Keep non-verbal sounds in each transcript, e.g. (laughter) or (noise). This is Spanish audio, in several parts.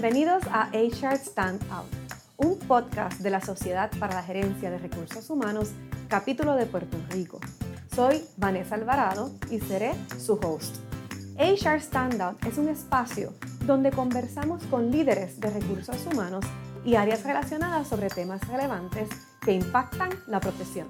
Bienvenidos a HR Stand Out, un podcast de la Sociedad para la Gerencia de Recursos Humanos, capítulo de Puerto Rico. Soy Vanessa Alvarado y seré su host. HR Standout es un espacio donde conversamos con líderes de recursos humanos y áreas relacionadas sobre temas relevantes que impactan la profesión.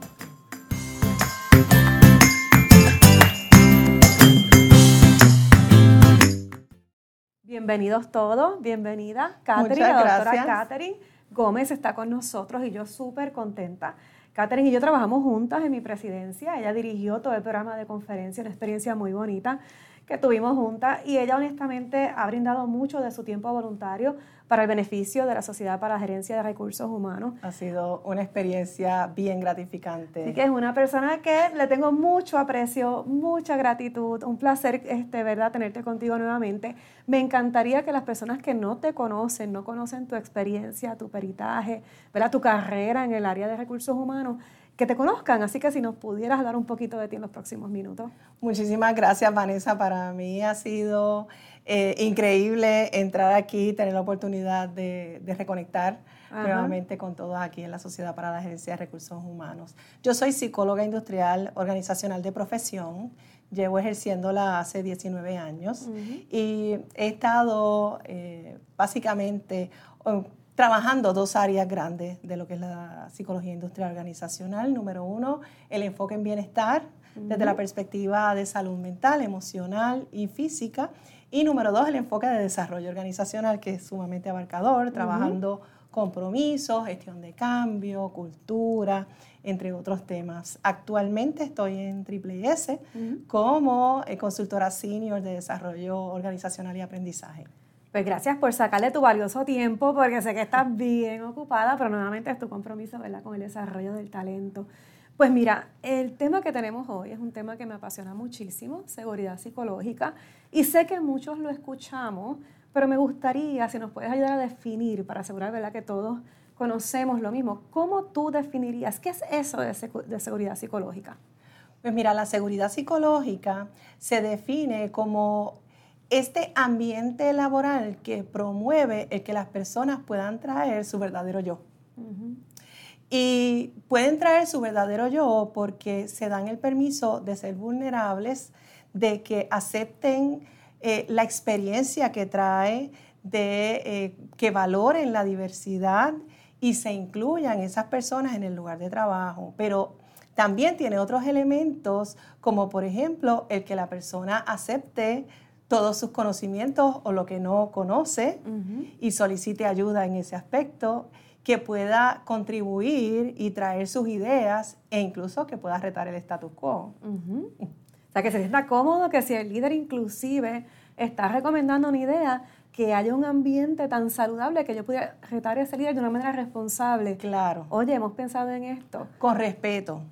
Bienvenidos todos, bienvenida. Catherine, la doctora Catherine Gómez está con nosotros y yo súper contenta. Catherine y yo trabajamos juntas en mi presidencia. Ella dirigió todo el programa de conferencia, una experiencia muy bonita que tuvimos juntas y ella honestamente ha brindado mucho de su tiempo voluntario para el beneficio de la Sociedad para la Gerencia de Recursos Humanos. Ha sido una experiencia bien gratificante. Así que es una persona que le tengo mucho aprecio, mucha gratitud, un placer, este, ¿verdad?, tenerte contigo nuevamente. Me encantaría que las personas que no te conocen, no conocen tu experiencia, tu peritaje, ¿verdad?, tu carrera en el área de recursos humanos, que te conozcan. Así que si nos pudieras hablar un poquito de ti en los próximos minutos. Muchísimas gracias, Vanessa. Para mí ha sido eh, increíble entrar aquí, tener la oportunidad de, reconectar nuevamente con todos aquí en la Sociedad para la Agencia de Recursos Humanos. Yo soy psicóloga industrial organizacional de profesión. Llevo ejerciéndola hace 19 años y he estado eh, básicamente trabajando dos áreas grandes de lo que es la psicología industrial organizacional. Número uno, el enfoque en bienestar desde la perspectiva de salud mental, emocional y física. Y número dos, el enfoque de desarrollo organizacional, que es sumamente abarcador, trabajando compromisos, gestión de cambio, cultura, entre otros temas. Actualmente estoy en Triple S como eh, consultora senior de desarrollo organizacional y aprendizaje. Pues gracias por sacarle tu valioso tiempo, porque sé que estás bien ocupada, pero nuevamente es tu compromiso ¿verdad? con el desarrollo del talento. Pues mira, el tema que tenemos hoy es un tema que me apasiona muchísimo, seguridad psicológica, y sé que muchos lo escuchamos, pero me gustaría, si nos puedes ayudar a definir, para asegurar ¿verdad? que todos conocemos lo mismo, ¿cómo tú definirías qué es eso de, de seguridad psicológica? Pues mira, la seguridad psicológica se define como este ambiente laboral que promueve el que las personas puedan traer su verdadero yo. Y pueden traer su verdadero yo porque se dan el permiso de ser vulnerables, de que acepten eh, la experiencia que trae, de eh, que valoren la diversidad y se incluyan esas personas en el lugar de trabajo. Pero también tiene otros elementos, como por ejemplo el que la persona acepte todos sus conocimientos o lo que no conoce y solicite ayuda en ese aspecto, que pueda contribuir y traer sus ideas e incluso que pueda retar el status quo. O sea, que se sienta cómodo, que si el líder inclusive está recomendando una idea, que haya un ambiente tan saludable que yo pudiera retar ese líder de una manera responsable. Claro. Oye, hemos pensado en esto. Con respeto,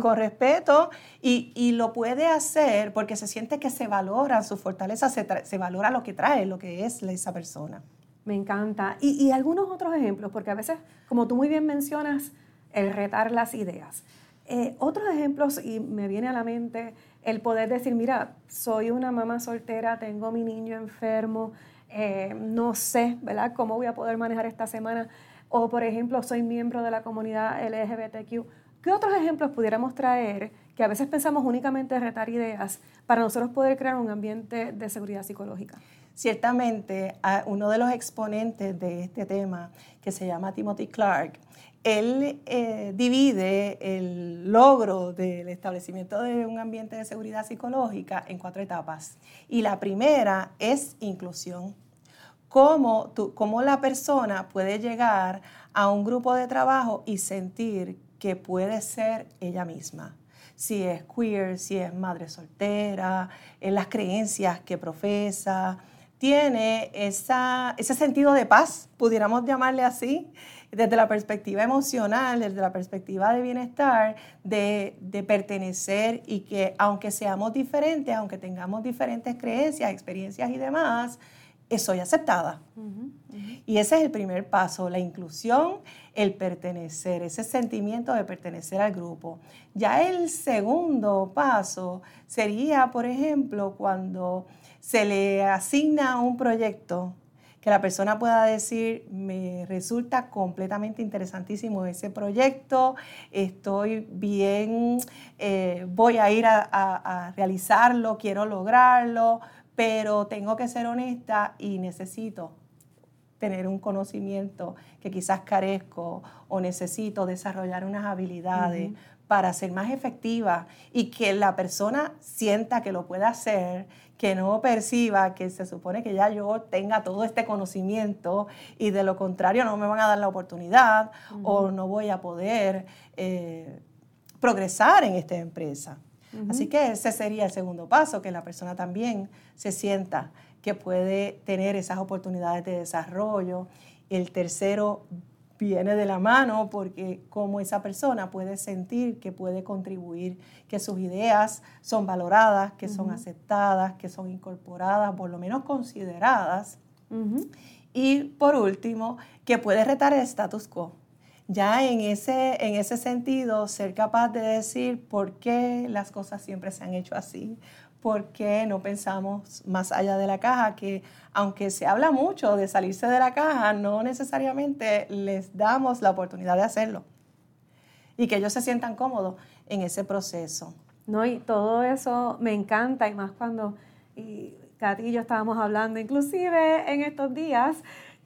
con respeto y, lo puede hacer porque se siente que se valora su fortaleza, se, valora lo que trae, lo que es esa persona. Me encanta. Y, algunos otros ejemplos, porque a veces, como tú muy bien mencionas, el retar las ideas. Eh, otros ejemplos, y me viene a la mente el poder decir, mira, soy una mamá soltera, tengo mi niño enfermo, eh, no sé, ¿verdad?, cómo voy a poder manejar esta semana. O, por ejemplo, soy miembro de la comunidad LGBTQ. ¿Qué otros ejemplos pudiéramos traer que a veces pensamos únicamente en retar ideas para nosotros poder crear un ambiente de seguridad psicológica? Ciertamente, uno de los exponentes de este tema, que se llama Timothy Clark, él eh, divide el logro del establecimiento de un ambiente de seguridad psicológica en cuatro etapas. Y la primera es inclusión. Cómo, cómo la persona puede llegar a un grupo de trabajo y sentir que puede ser ella misma si es queer, si es madre soltera, en las creencias que profesa, tiene esa, ese sentido de paz, pudiéramos llamarle así, desde la perspectiva emocional, desde la perspectiva de bienestar, de, pertenecer y que aunque seamos diferentes, aunque tengamos diferentes creencias, experiencias y demás, eh, soy aceptada. Y ese es el primer paso, la inclusión, el pertenecer, ese sentimiento de pertenecer al grupo. Ya el segundo paso sería, por ejemplo, cuando se le asigna un proyecto que la persona pueda decir, me resulta completamente interesantísimo ese proyecto, estoy bien, eh, voy a ir a, realizarlo, quiero lograrlo, pero tengo que ser honesta y necesito tener un conocimiento que quizás carezco o necesito desarrollar unas habilidades para ser más efectiva y que la persona sienta que lo puede hacer, que no perciba que se supone que ya yo tenga todo este conocimiento y de lo contrario no me van a dar la oportunidad o no voy a poder eh, progresar en esta empresa. Así que ese sería el segundo paso, que la persona también se sienta que puede tener esas oportunidades de desarrollo. El tercero, viene de la mano porque como esa persona puede sentir que puede contribuir, que sus ideas son valoradas, que son aceptadas, que son incorporadas, por lo menos consideradas. Y por último, que puede retar el status quo. Ya en ese, en ese sentido, ser capaz de decir por qué las cosas siempre se han hecho así, porque no pensamos más allá de la caja, que aunque se habla mucho de salirse de la caja, no necesariamente les damos la oportunidad de hacerlo y que ellos se sientan cómodos en ese proceso. No, y todo eso me encanta, y más cuando y Katy y yo estábamos hablando, inclusive en estos días,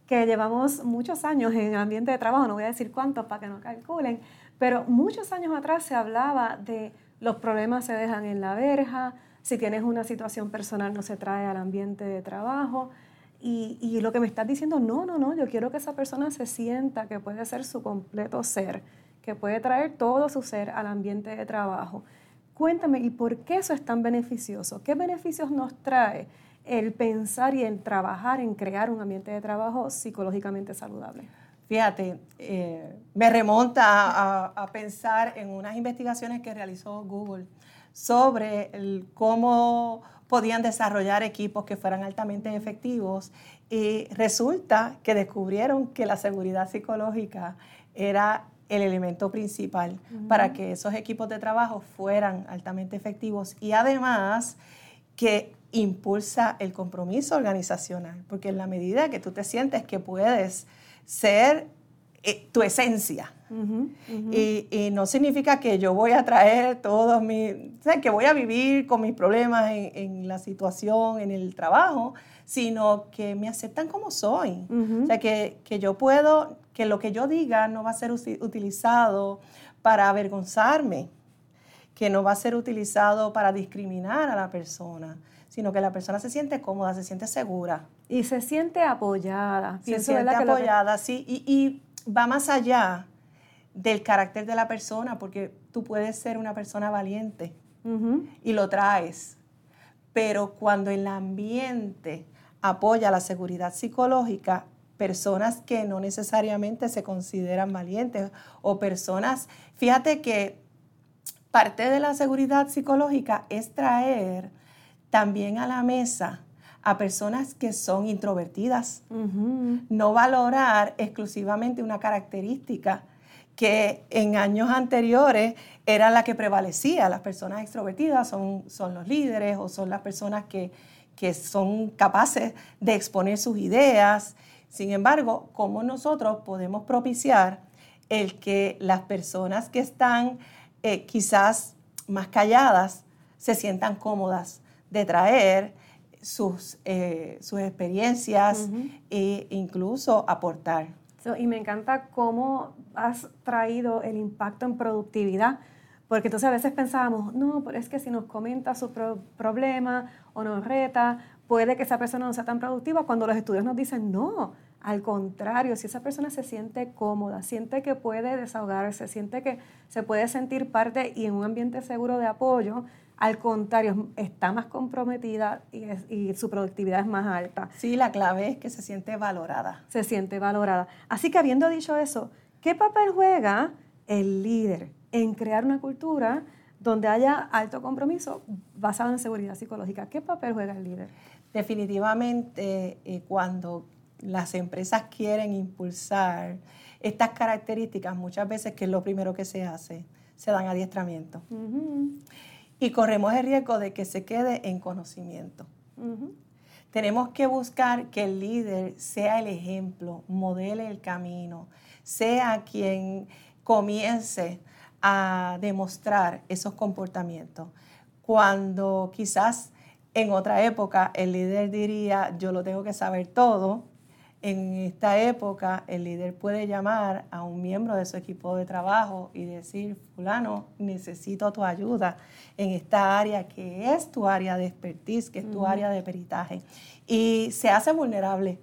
que llevamos muchos años en ambiente de trabajo, no voy a decir cuántos para que no calculen, pero muchos años atrás se hablaba de los problemas se dejan en la verja, si tienes una situación personal no se trae al ambiente de trabajo. Y, y, lo que me estás diciendo, no, no, no, yo quiero que esa persona se sienta que puede ser su completo ser, que puede traer todo su ser al ambiente de trabajo. Cuéntame, ¿y por qué eso es tan beneficioso? ¿Qué beneficios nos trae el pensar y el trabajar en crear un ambiente de trabajo psicológicamente saludable? Fíjate, eh, me remonta a, a pensar en unas investigaciones que realizó Google sobre cómo podían desarrollar equipos que fueran altamente efectivos. Y resulta que descubrieron que la seguridad psicológica era el elemento principal para que esos equipos de trabajo fueran altamente efectivos y además que impulsa el compromiso organizacional, porque en la medida que tú te sientes que puedes ser eh, tu esencia, y, no significa que yo voy a traer todos mis, o que voy a vivir con mis problemas en, la situación, en el trabajo, sino que me aceptan como soy. O sea, que, que, yo puedo, que lo que yo diga no va a ser utilizado para avergonzarme, que no va a ser utilizado para discriminar a la persona, sino que la persona se siente cómoda, se siente segura. Y se siente apoyada. Se siente apoyada, sí, y, y va más allá del carácter de la persona, porque tú puedes ser una persona valiente y lo traes, pero cuando el ambiente apoya la seguridad psicológica, personas que no necesariamente se consideran valientes o personas, fíjate que parte de la seguridad psicológica es traer también a la mesa a personas que son introvertidas, no valorar exclusivamente una característica que en años anteriores era la que prevalecía. Las personas extrovertidas son, son los líderes o son las personas que, son capaces de exponer sus ideas. Sin embargo, ¿cómo nosotros podemos propiciar el que las personas que están eh, quizás más calladas se sientan cómodas de traer sus, eh, sus experiencias e incluso aportar? y me encanta cómo has traído el impacto en productividad, porque entonces a veces pensábamos, no, pero es que si nos comenta su problema o nos reta, puede que esa persona no sea tan productiva, cuando los estudios nos dicen, no, al contrario, si esa persona se siente cómoda, siente que puede desahogarse, siente que se puede sentir parte y en un ambiente seguro de apoyo, al contrario, está más comprometida y, su productividad es más alta. Sí, la clave es que se siente valorada. Se siente valorada. Así que habiendo dicho eso, ¿qué papel juega el líder en crear una cultura donde haya alto compromiso basado en seguridad psicológica? ¿Qué papel juega el líder? Definitivamente, eh, cuando las empresas quieren impulsar estas características, muchas veces, que es lo primero que se hace, se dan adiestramiento y corremos el riesgo de que se quede en conocimiento. Tenemos que buscar que el líder sea el ejemplo, modele el camino, sea quien comience a demostrar esos comportamientos. Cuando quizás en otra época el líder diría, yo lo tengo que saber todo, en esta época el líder puede llamar a un miembro de su equipo de trabajo y decir, fulano, necesito tu ayuda en esta área que es tu área de expertise, que es tu área de peritaje. Y se hace vulnerable.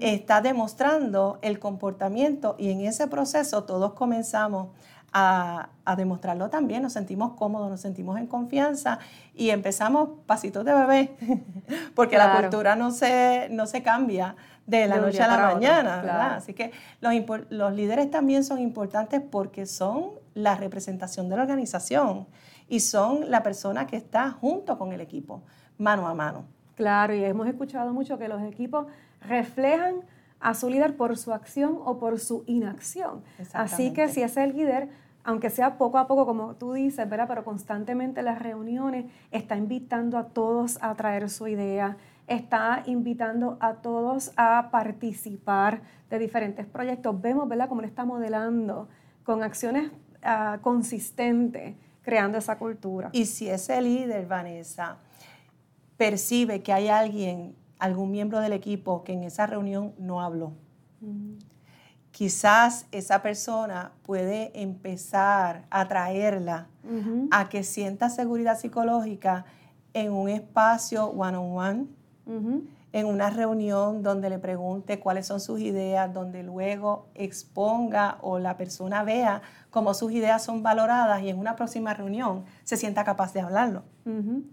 Está demostrando el comportamiento y en ese proceso todos comenzamos a, demostrarlo también, nos sentimos cómodos, nos sentimos en confianza y empezamos pasitos de bebé, (laughs) porque la cultura no se, no se cambia de la noche a la mañana, ¿verdad? Así que los, los líderes también son importantes porque son la representación de la organización y son la persona que está junto con el equipo, mano a mano. Claro, y hemos escuchado mucho que los equipos reflejan a su líder por su acción o por su inacción. Así que si es el líder, aunque sea poco a poco, como tú dices, ¿verdad? Pero constantemente las reuniones está invitando a todos a traer su idea, está invitando a todos a participar de diferentes proyectos. Vemos, ¿verdad?, cómo le está modelando con acciones ah, consistentes, creando esa cultura. Y si ese líder, Vanessa, percibe que hay alguien, algún miembro del equipo que en esa reunión no habló, quizás esa persona puede empezar a traerla a que sienta seguridad psicológica en un espacio one-on-one, en una reunión donde le pregunte cuáles son sus ideas, donde luego exponga o la persona vea cómo sus ideas son valoradas y en una próxima reunión se sienta capaz de hablarlo,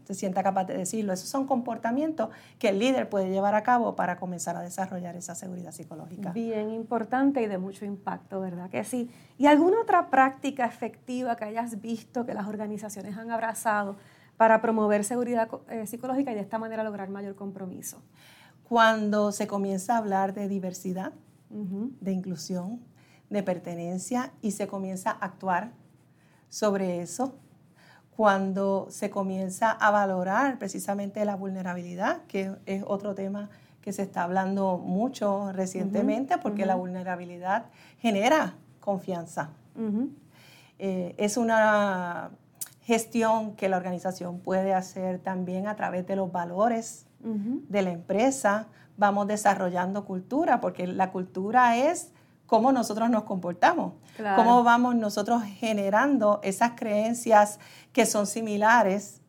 se sienta capaz de decirlo. Esos son comportamientos que el líder puede llevar a cabo para comenzar a desarrollar esa seguridad psicológica. Bien importante y de mucho impacto, ¿verdad? Que sí. ¿Y alguna otra práctica efectiva que hayas visto que las organizaciones han abrazado? Para promover seguridad eh, psicológica y de esta manera lograr mayor compromiso. Cuando se comienza a hablar de diversidad, de inclusión, de pertenencia y se comienza a actuar sobre eso, cuando se comienza a valorar precisamente la vulnerabilidad, que es otro tema que se está hablando mucho recientemente, porque la vulnerabilidad genera confianza. Eh, es una gestión que la organización puede hacer también a través de los valores de la empresa. Vamos desarrollando cultura, porque la cultura es cómo nosotros nos comportamos, cómo vamos nosotros generando esas creencias que son similares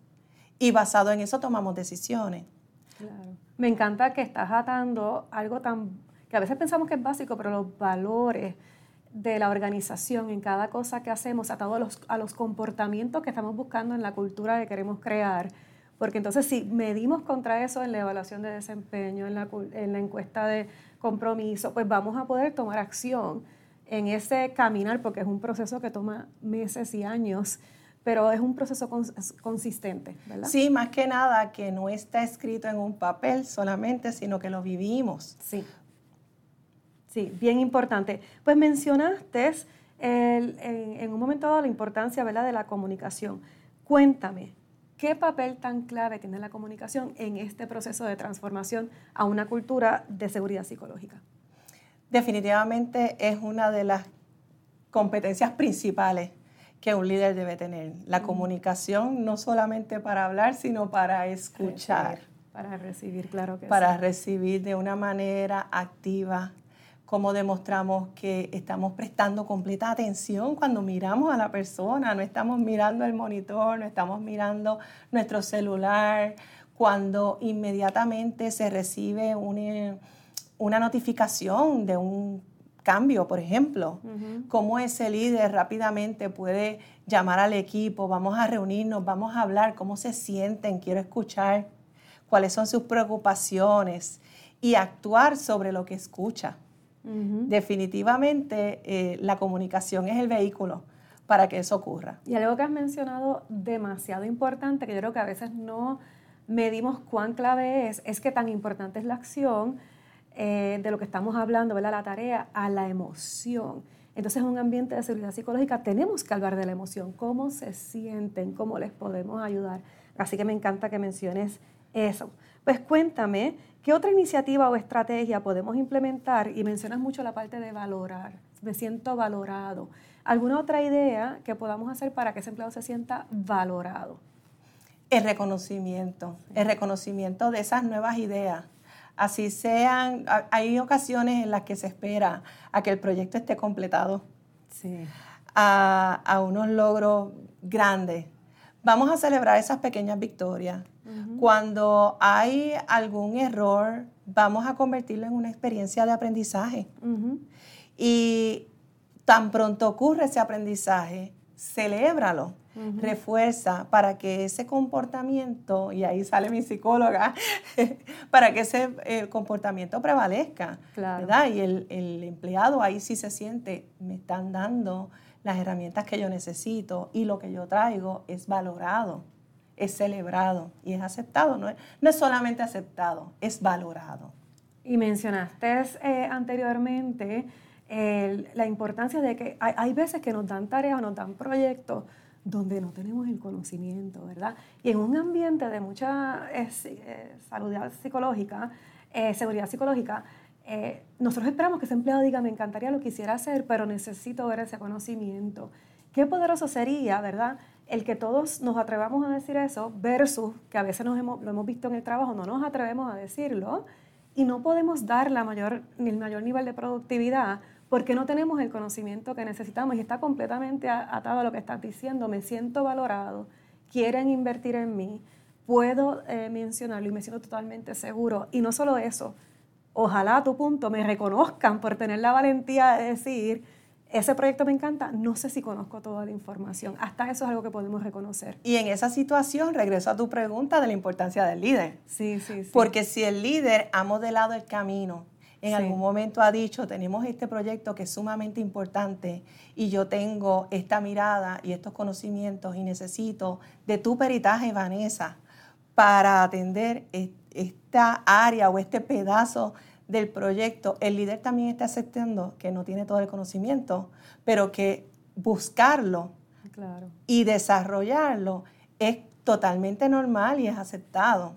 y basado en eso tomamos decisiones. Me encanta que estás atando algo tan que a veces pensamos que es básico, pero los valores de la organización en cada cosa que hacemos, atado a los, a los comportamientos que estamos buscando en la cultura que queremos crear. Porque entonces si medimos contra eso en la evaluación de desempeño, en la, en la encuesta de compromiso, pues vamos a poder tomar acción en ese caminar, porque es un proceso que toma meses y años, pero es un proceso consistente, ¿verdad? Sí, más que nada que no está escrito en un papel solamente, sino que lo vivimos. Sí. Sí, bien importante. Pues mencionaste en, un momento dado la importancia ¿verdad? de la comunicación. Cuéntame, ¿qué papel tan clave tiene la comunicación en este proceso de transformación a una cultura de seguridad psicológica? Definitivamente es una de las competencias principales que un líder debe tener. La comunicación no solamente para hablar, sino para escuchar. Para recibir, claro que para recibir de una manera activa, cómo demostramos que estamos prestando completa atención cuando miramos a la persona, no estamos mirando el monitor, no estamos mirando nuestro celular, cuando inmediatamente se recibe una, una notificación de un cambio, por ejemplo, cómo ese líder rápidamente puede llamar al equipo, vamos a reunirnos, vamos a hablar, cómo se sienten, quiero escuchar, cuáles son sus preocupaciones y actuar sobre lo que escucha. Definitivamente eh, la comunicación es el vehículo para que eso ocurra. Y algo que has mencionado demasiado importante, que yo creo que a veces no medimos cuán clave es, es que tan importante es la acción eh, de lo que estamos hablando, ¿verdad? la tarea, a la emoción. Entonces, en un ambiente de seguridad psicológica tenemos que hablar de la emoción, cómo se sienten, cómo les podemos ayudar. Así que me encanta que menciones Eso. Pues cuéntame, ¿qué otra iniciativa o estrategia podemos implementar? Y mencionas mucho la parte de valorar. Me siento valorado. ¿Alguna otra idea que podamos hacer para que ese empleado se sienta valorado? El reconocimiento, el reconocimiento de esas nuevas ideas. Así sean, hay ocasiones en las que se espera a que el proyecto esté completado, sí. a, a unos logros grandes. Vamos a celebrar esas pequeñas victorias. Cuando hay algún error, vamos a convertirlo en una experiencia de aprendizaje. Y tan pronto ocurre ese aprendizaje, celébralo, refuerza para que ese comportamiento, y ahí sale mi psicóloga, (laughs) para que ese eh, comportamiento prevalezca, ¿verdad? Y el, el empleado ahí sí se siente, me están dando las herramientas que yo necesito y lo que yo traigo es valorado, es celebrado y es aceptado. No es, no es solamente aceptado, es valorado. Y mencionaste eh, anteriormente la importancia de que hay, veces que nos dan tareas, nos dan proyectos donde no tenemos el conocimiento, ¿verdad? Y en un ambiente de mucha eh, eh, salud psicológica, seguridad psicológica, eh, nosotros esperamos que ese empleado diga, me encantaría lo quisiera hacer, pero necesito ver ese conocimiento. Qué poderoso sería, ¿verdad? El que todos nos atrevamos a decir eso versus que a veces nos hemos, lo hemos visto en el trabajo, no nos atrevemos a decirlo y no podemos dar la mayor, el mayor nivel de productividad porque no tenemos el conocimiento que necesitamos y está completamente atado a lo que estás diciendo. Me siento valorado, quieren invertir en mí, puedo eh, mencionarlo y me siento totalmente seguro. Y no solo eso, ojalá a tu punto me reconozcan por tener la valentía de decir, ese proyecto me encanta, no sé si conozco toda la información. Hasta eso es algo que podemos reconocer. Y en esa situación regreso a tu pregunta de la importancia del líder. Sí, sí, sí. Porque si el líder ha modelado el camino, en algún momento ha dicho, tenemos este proyecto que es sumamente importante y yo tengo esta mirada y estos conocimientos y necesito de tu peritaje, Vanessa, para atender esta área o este pedazo del proyecto, el líder también está aceptando que no tiene todo el conocimiento, pero que buscarlo y desarrollarlo es totalmente normal y es aceptado.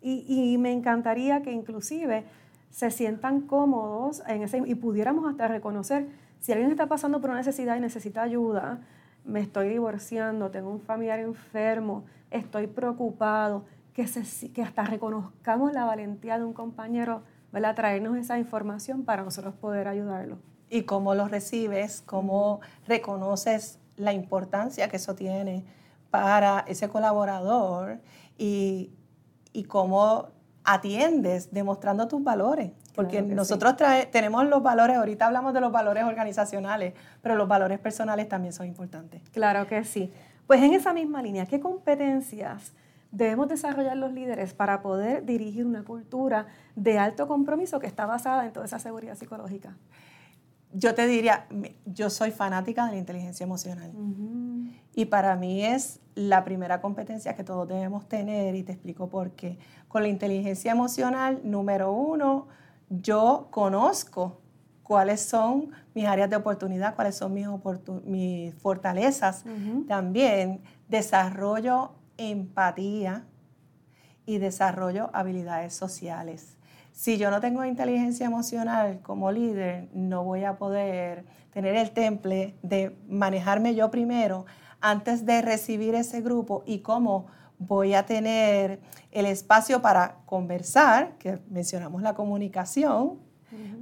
y, me encantaría que inclusive se sientan cómodos en ese, y pudiéramos hasta reconocer si alguien está pasando por una necesidad y necesita ayuda, me estoy divorciando, tengo un familiar enfermo, estoy preocupado, que, se, que hasta reconozcamos la valentía de un compañero, ¿verdad? Traernos esa información para nosotros poder ayudarlo. Y cómo lo recibes, cómo reconoces la importancia que eso tiene para ese colaborador y, y cómo atiendes demostrando tus valores. Porque nosotros tenemos los valores, ahorita hablamos de los valores organizacionales, pero los valores personales también son importantes. Claro que sí. Pues en esa misma línea, ¿qué competencias debemos desarrollar los líderes para poder dirigir una cultura de alto compromiso que está basada en toda esa seguridad psicológica? Yo te diría, yo soy fanática de la inteligencia emocional. Y para mí es la primera competencia que todos debemos tener y te explico por qué. Con la inteligencia emocional, número uno, yo conozco cuáles son mis áreas de oportunidad, cuáles son mis, mis fortalezas. También desarrollo empatía y desarrollo habilidades sociales. Si yo no tengo inteligencia emocional como líder, no voy a poder tener el temple de manejarme yo primero antes de recibir ese grupo y cómo voy a tener el espacio para conversar, que mencionamos la comunicación,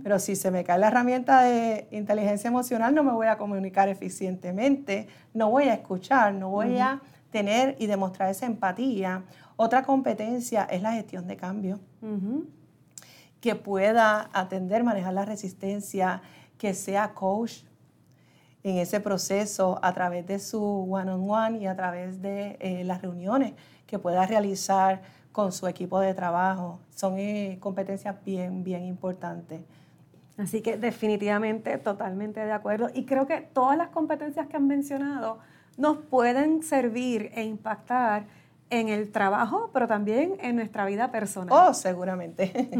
pero si se me cae la herramienta de inteligencia emocional, no me voy a comunicar eficientemente, no voy a escuchar, no voy a tener y demostrar esa empatía. Otra competencia es la gestión de cambio, que pueda atender, manejar la resistencia, que sea coach en ese proceso a través de su one-on-one y a través de eh, las reuniones que pueda realizar con su equipo de trabajo. Son eh, competencias bien, bien importantes. Así que definitivamente, totalmente de acuerdo. Y creo que todas las competencias que han mencionado nos pueden servir e impactar en el trabajo, pero también en nuestra vida personal. Oh, seguramente.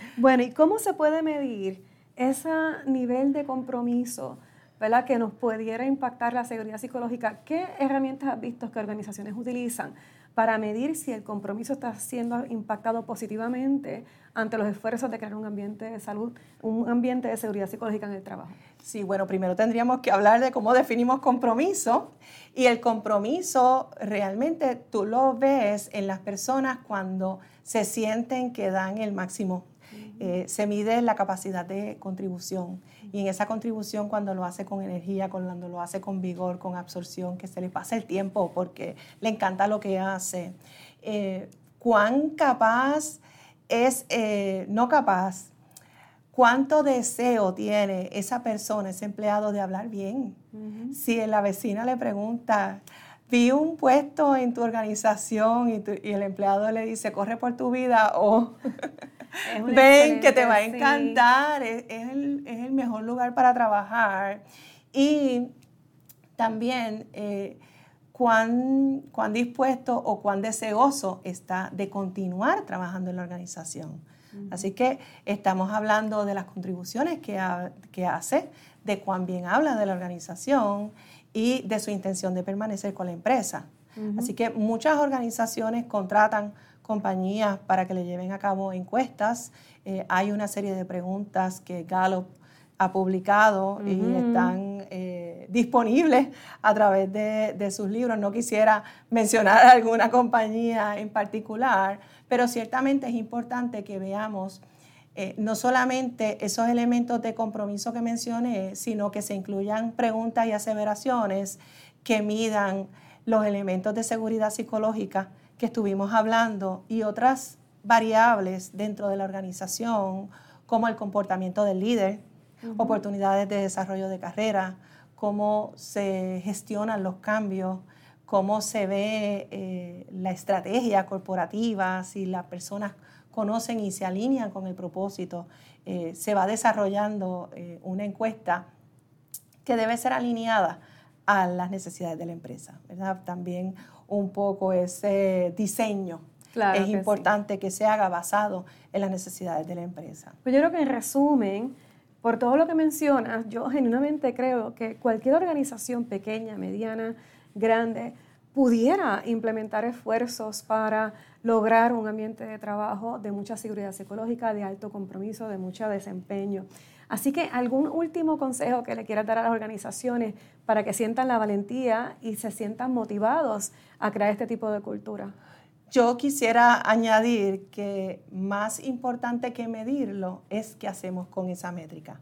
(laughs) bueno, ¿y cómo se puede medir ese nivel de compromiso ¿verdad? que nos pudiera impactar la seguridad psicológica? ¿Qué herramientas has visto que organizaciones utilizan para medir si el compromiso está siendo impactado positivamente ante los esfuerzos de crear un ambiente de salud, un ambiente de seguridad psicológica en el trabajo? Sí, bueno, primero tendríamos que hablar de cómo definimos compromiso. Y el compromiso realmente tú lo ves en las personas cuando se sienten que dan el máximo. Eh, se mide la capacidad de contribución y en esa contribución cuando lo hace con energía, cuando lo hace con vigor, con absorción, que se le pasa el tiempo porque le encanta lo que hace. Eh, ¿Cuán capaz es, eh, no capaz, ¿Cuánto deseo tiene esa persona, ese empleado, de hablar bien? Si la vecina le pregunta, vi un puesto en tu organización y, el empleado le dice, corre por tu vida o (laughs) ven que te va a encantar, es, el, mejor lugar para trabajar. Y también eh, cuán, cuán dispuesto o cuán deseoso está de continuar trabajando en la organización. Así que estamos hablando de las contribuciones que, que hace, de cuán bien habla de la organización y de su intención de permanecer con la empresa. Así que muchas organizaciones contratan compañías para que le lleven a cabo encuestas. Eh, hay una serie de preguntas que Gallup ha publicado y están eh, disponibles a través de, de, sus libros. No quisiera mencionar (laughs) alguna compañía en particular, pero ciertamente es importante que veamos eh, no solamente esos elementos de compromiso que mencioné, sino que se incluyan preguntas y aseveraciones que midan los elementos de seguridad psicológica que estuvimos hablando y otras variables dentro de la organización, como el comportamiento del líder, oportunidades de desarrollo de carrera, cómo se gestionan los cambios, cómo se ve eh, la estrategia corporativa, si las personas conocen y se alinean con el propósito. Eh, se va desarrollando eh, una encuesta que debe ser alineada a las necesidades de la empresa. ¿verdad? También un poco ese diseño es importante que se haga basado en las necesidades de la empresa. Pues yo creo que en resumen, por todo lo que mencionas, yo genuinamente creo que cualquier organización pequeña, mediana, grande, pudiera implementar esfuerzos para lograr un ambiente de trabajo de mucha seguridad psicológica, de alto compromiso, de mucho desempeño. Así que algún último consejo que le quieras dar a las organizaciones para que sientan la valentía y se sientan motivados a crear este tipo de cultura. Yo quisiera añadir que más importante que medirlo es qué hacemos con esa métrica,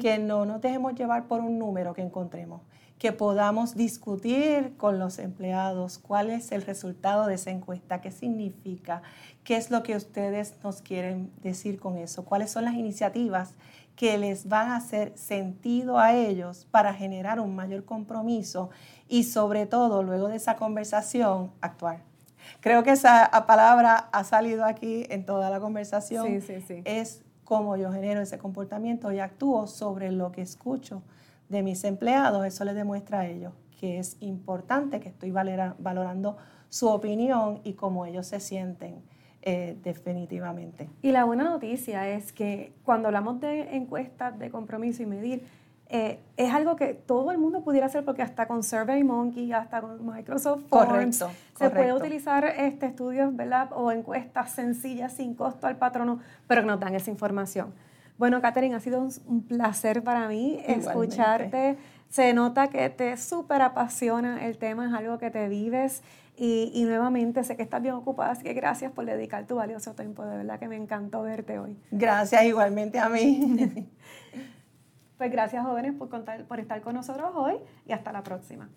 que no nos dejemos llevar por un número que encontremos, que podamos discutir con los empleados cuál es el resultado de esa encuesta, qué significa, qué es lo que ustedes nos quieren decir con eso, cuáles son las iniciativas que les van a hacer sentido a ellos para generar un mayor compromiso y sobre todo luego de esa conversación actuar. Creo que esa palabra ha salido aquí en toda la conversación. Sí, sí, sí. Es cómo yo genero ese comportamiento y actúo sobre lo que escucho de mis empleados, eso les demuestra a ellos que es importante que estoy valorando su opinión y cómo ellos se sienten eh, definitivamente. Y la buena noticia es que cuando hablamos de encuestas de compromiso y medir, eh, es algo que todo el mundo pudiera hacer porque hasta con SurveyMonkey, hasta con Microsoft Forms, se puede utilizar este, estudios ¿verdad? o encuestas sencillas sin costo al patrono, pero que nos dan esa información. Bueno, Catherine, ha sido un, placer para mí escucharte. Se nota que te súper apasiona el tema, es algo que te vives y, y, nuevamente sé que estás bien ocupada, así que gracias por dedicar tu valioso tiempo. De verdad que me encantó verte hoy. Gracias igualmente a mí. (laughs) Pues gracias jóvenes por, contar, por estar con nosotros hoy y hasta la próxima.